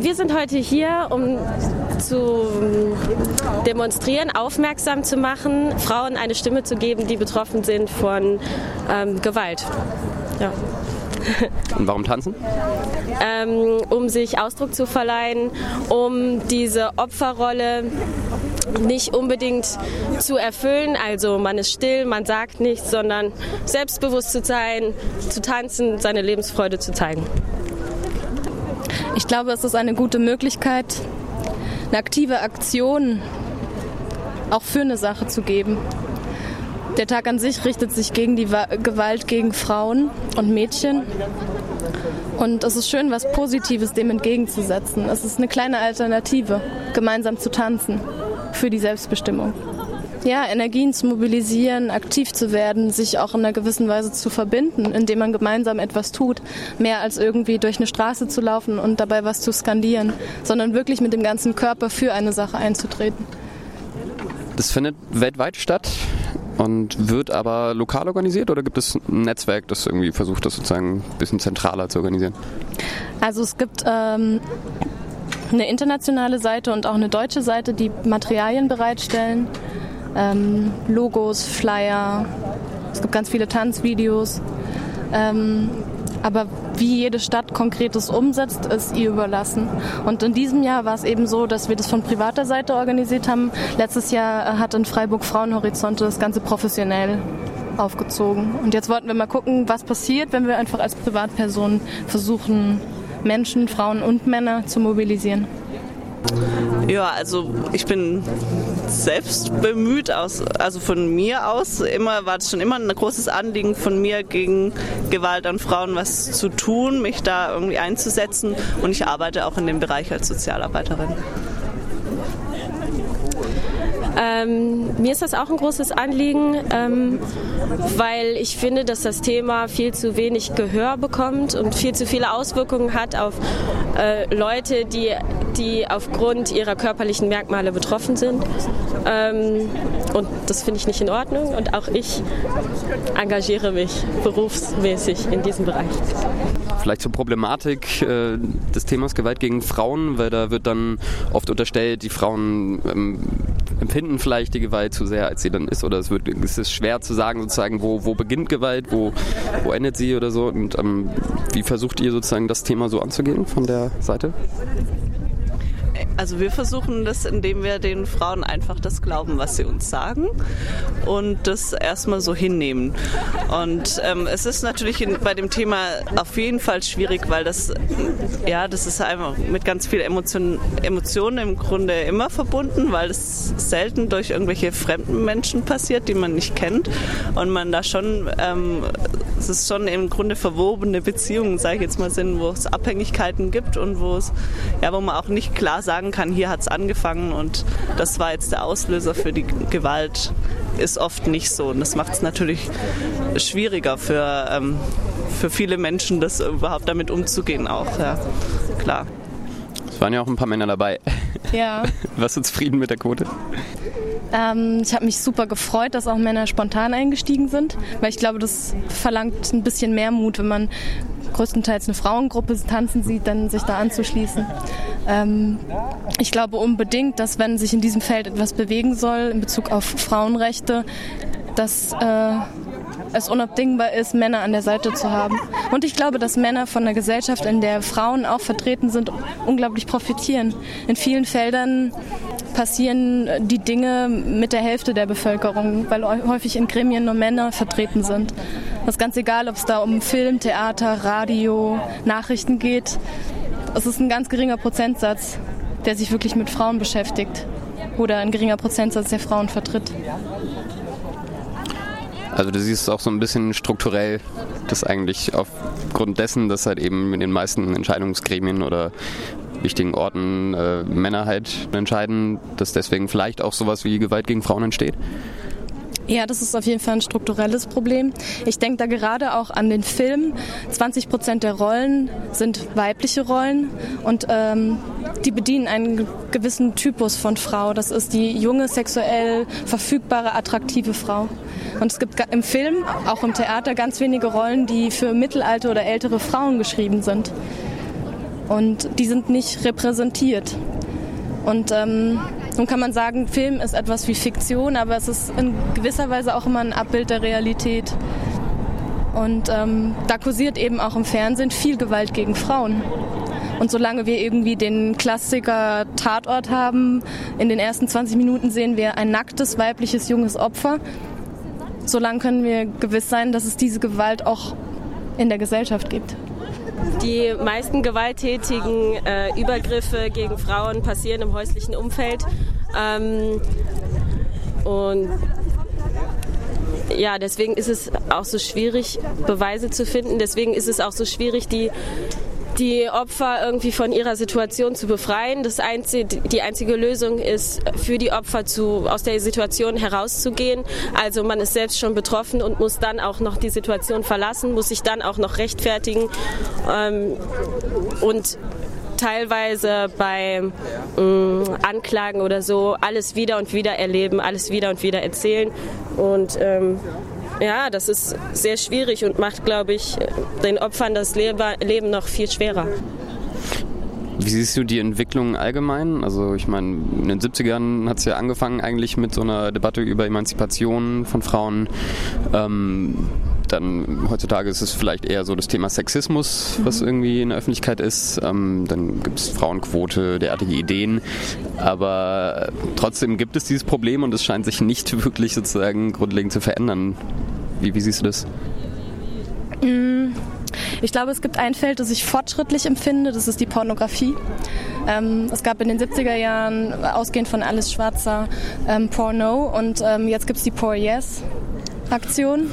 Wir sind heute hier, um zu demonstrieren, aufmerksam zu machen, Frauen eine Stimme zu geben, die betroffen sind von ähm, Gewalt. Ja. Und warum tanzen? Ähm, um sich Ausdruck zu verleihen, um diese Opferrolle nicht unbedingt zu erfüllen. Also man ist still, man sagt nichts, sondern selbstbewusst zu sein, zu tanzen, seine Lebensfreude zu zeigen. Ich glaube, es ist eine gute Möglichkeit, eine aktive Aktion auch für eine Sache zu geben. Der Tag an sich richtet sich gegen die Gewalt gegen Frauen und Mädchen. Und es ist schön, was Positives dem entgegenzusetzen. Es ist eine kleine Alternative, gemeinsam zu tanzen für die Selbstbestimmung. Ja, Energien zu mobilisieren, aktiv zu werden, sich auch in einer gewissen Weise zu verbinden, indem man gemeinsam etwas tut, mehr als irgendwie durch eine Straße zu laufen und dabei was zu skandieren, sondern wirklich mit dem ganzen Körper für eine Sache einzutreten. Das findet weltweit statt und wird aber lokal organisiert oder gibt es ein Netzwerk, das irgendwie versucht, das sozusagen ein bisschen zentraler zu organisieren? Also es gibt ähm, eine internationale Seite und auch eine deutsche Seite, die Materialien bereitstellen. Ähm, Logos, Flyer, es gibt ganz viele Tanzvideos. Ähm, aber wie jede Stadt konkretes umsetzt, ist ihr überlassen. Und in diesem Jahr war es eben so, dass wir das von privater Seite organisiert haben. Letztes Jahr hat in Freiburg Frauenhorizonte das Ganze professionell aufgezogen. Und jetzt wollten wir mal gucken, was passiert, wenn wir einfach als Privatperson versuchen, Menschen, Frauen und Männer zu mobilisieren? Ja, also ich bin selbst bemüht, aus, also von mir aus, immer war es schon immer ein großes Anliegen von mir, gegen Gewalt an Frauen was zu tun, mich da irgendwie einzusetzen und ich arbeite auch in dem Bereich als Sozialarbeiterin. Ähm, mir ist das auch ein großes Anliegen, ähm, weil ich finde, dass das Thema viel zu wenig Gehör bekommt und viel zu viele Auswirkungen hat auf äh, Leute, die, die aufgrund ihrer körperlichen Merkmale betroffen sind. Ähm, und das finde ich nicht in Ordnung und auch ich engagiere mich berufsmäßig in diesem Bereich. Vielleicht zur Problematik äh, des Themas Gewalt gegen Frauen, weil da wird dann oft unterstellt, die Frauen ähm, empfinden vielleicht die Gewalt zu sehr, als sie dann ist. Oder es, wird, es ist schwer zu sagen, sozusagen, wo, wo beginnt Gewalt, wo, wo endet sie oder so. Und ähm, wie versucht ihr sozusagen das Thema so anzugehen von der Seite? Also wir versuchen das, indem wir den Frauen einfach das glauben, was sie uns sagen und das erstmal so hinnehmen. Und ähm, es ist natürlich in, bei dem Thema auf jeden Fall schwierig, weil das, ja, das ist einfach mit ganz viel Emotion, Emotionen im Grunde immer verbunden, weil es selten durch irgendwelche fremden Menschen passiert, die man nicht kennt und man da schon, ähm, es ist schon im Grunde verwobene Beziehungen, sage ich jetzt mal, sind, wo es Abhängigkeiten gibt und wo es, ja, wo man auch nicht klar sagen kann, hier hat es angefangen und das war jetzt der Auslöser für die Gewalt, ist oft nicht so. Und das macht es natürlich schwieriger für, ähm, für viele Menschen, das überhaupt damit umzugehen auch, ja, klar. Es waren ja auch ein paar Männer dabei. Ja. Warst du zufrieden mit der Quote? Ähm, ich habe mich super gefreut, dass auch Männer spontan eingestiegen sind, weil ich glaube, das verlangt ein bisschen mehr Mut, wenn man größtenteils eine Frauengruppe tanzen sieht, dann sich da anzuschließen. Ähm, ich glaube unbedingt, dass wenn sich in diesem Feld etwas bewegen soll in Bezug auf Frauenrechte, dass äh, es unabdingbar ist, Männer an der Seite zu haben. Und ich glaube, dass Männer von einer Gesellschaft, in der Frauen auch vertreten sind, unglaublich profitieren. In vielen Feldern passieren die Dinge mit der Hälfte der Bevölkerung, weil häufig in Gremien nur Männer vertreten sind. Das ist ganz egal, ob es da um Film, Theater, Radio, Nachrichten geht. Es ist ein ganz geringer Prozentsatz, der sich wirklich mit Frauen beschäftigt oder ein geringer Prozentsatz, der Frauen vertritt. Also du siehst auch so ein bisschen strukturell, dass eigentlich aufgrund dessen, dass halt eben in den meisten Entscheidungsgremien oder wichtigen Orten äh, Männer halt entscheiden, dass deswegen vielleicht auch sowas wie Gewalt gegen Frauen entsteht? Ja, das ist auf jeden Fall ein strukturelles Problem. Ich denke da gerade auch an den Film. 20 Prozent der Rollen sind weibliche Rollen und ähm, die bedienen einen gewissen Typus von Frau. Das ist die junge, sexuell verfügbare, attraktive Frau. Und es gibt im Film, auch im Theater, ganz wenige Rollen, die für mittelalte oder ältere Frauen geschrieben sind. Und die sind nicht repräsentiert. Und ähm, nun kann man sagen, Film ist etwas wie Fiktion, aber es ist in gewisser Weise auch immer ein Abbild der Realität. Und ähm, da kursiert eben auch im Fernsehen viel Gewalt gegen Frauen. Und solange wir irgendwie den Klassiker Tatort haben, in den ersten 20 Minuten sehen wir ein nacktes, weibliches, junges Opfer, solange können wir gewiss sein, dass es diese Gewalt auch in der Gesellschaft gibt. Die meisten gewalttätigen äh, Übergriffe gegen Frauen passieren im häuslichen Umfeld. Ähm, und ja, deswegen ist es auch so schwierig, Beweise zu finden. Deswegen ist es auch so schwierig, die die Opfer irgendwie von ihrer Situation zu befreien. Das einzige, die einzige Lösung ist, für die Opfer zu, aus der Situation herauszugehen. Also man ist selbst schon betroffen und muss dann auch noch die Situation verlassen, muss sich dann auch noch rechtfertigen ähm, und teilweise bei ähm, Anklagen oder so alles wieder und wieder erleben, alles wieder und wieder erzählen und ähm, ja, das ist sehr schwierig und macht, glaube ich, den Opfern das Leben noch viel schwerer. Wie siehst du die Entwicklung allgemein? Also ich meine, in den 70ern hat es ja angefangen eigentlich mit so einer Debatte über Emanzipation von Frauen. Ähm, dann heutzutage ist es vielleicht eher so das Thema Sexismus, was mhm. irgendwie in der Öffentlichkeit ist. Ähm, dann gibt es Frauenquote, derartige Ideen. Aber trotzdem gibt es dieses Problem und es scheint sich nicht wirklich sozusagen grundlegend zu verändern. Wie, wie siehst du das? Mm, ich glaube, es gibt ein Feld, das ich fortschrittlich empfinde, das ist die Pornografie. Ähm, es gab in den 70er Jahren, ausgehend von Alice Schwarzer, ähm, Porno und ähm, jetzt gibt es die Poor Yes Aktion.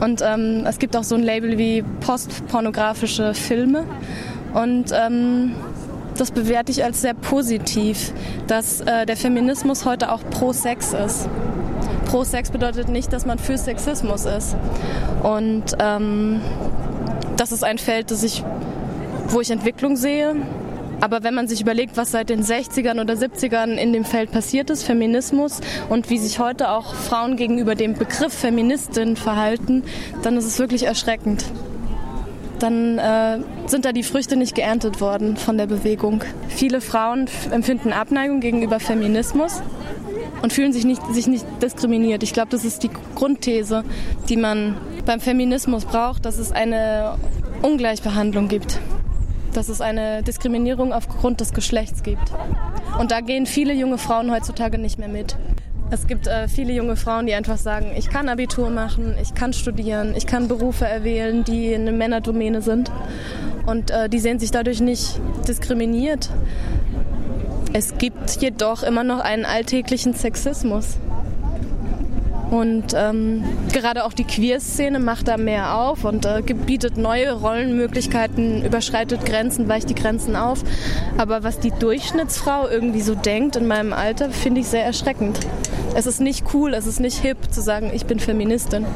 Und ähm, es gibt auch so ein Label wie postpornografische Filme. Und ähm, das bewerte ich als sehr positiv, dass äh, der Feminismus heute auch pro Sex ist. Pro Sex bedeutet nicht, dass man für Sexismus ist. Und ähm, das ist ein Feld, das ich, wo ich Entwicklung sehe. Aber wenn man sich überlegt, was seit den 60ern oder 70ern in dem Feld passiert ist, Feminismus, und wie sich heute auch Frauen gegenüber dem Begriff Feministin verhalten, dann ist es wirklich erschreckend. Dann äh, sind da die Früchte nicht geerntet worden von der Bewegung. Viele Frauen empfinden Abneigung gegenüber Feminismus und fühlen sich nicht, sich nicht diskriminiert. Ich glaube, das ist die Grundthese, die man beim Feminismus braucht, dass es eine Ungleichbehandlung gibt dass es eine Diskriminierung aufgrund des Geschlechts gibt. Und da gehen viele junge Frauen heutzutage nicht mehr mit. Es gibt äh, viele junge Frauen, die einfach sagen, ich kann Abitur machen, ich kann studieren, ich kann Berufe erwählen, die in eine Männerdomäne sind. Und äh, die sehen sich dadurch nicht diskriminiert. Es gibt jedoch immer noch einen alltäglichen Sexismus. Und ähm, gerade auch die Queer-Szene macht da mehr auf und äh, bietet neue Rollenmöglichkeiten, überschreitet Grenzen, weicht die Grenzen auf. Aber was die Durchschnittsfrau irgendwie so denkt in meinem Alter, finde ich sehr erschreckend. Es ist nicht cool, es ist nicht hip zu sagen, ich bin Feministin.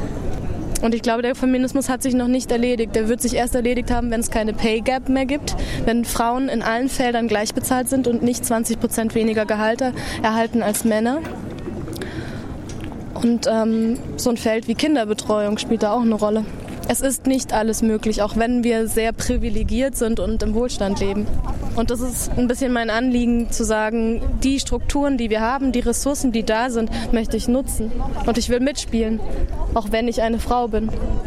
Und ich glaube, der Feminismus hat sich noch nicht erledigt. Der wird sich erst erledigt haben, wenn es keine Pay Gap mehr gibt, wenn Frauen in allen Feldern gleich bezahlt sind und nicht 20 Prozent weniger Gehalte erhalten als Männer. Und ähm, so ein Feld wie Kinderbetreuung spielt da auch eine Rolle. Es ist nicht alles möglich, auch wenn wir sehr privilegiert sind und im Wohlstand leben. Und das ist ein bisschen mein Anliegen zu sagen, die Strukturen, die wir haben, die Ressourcen, die da sind, möchte ich nutzen. Und ich will mitspielen, auch wenn ich eine Frau bin.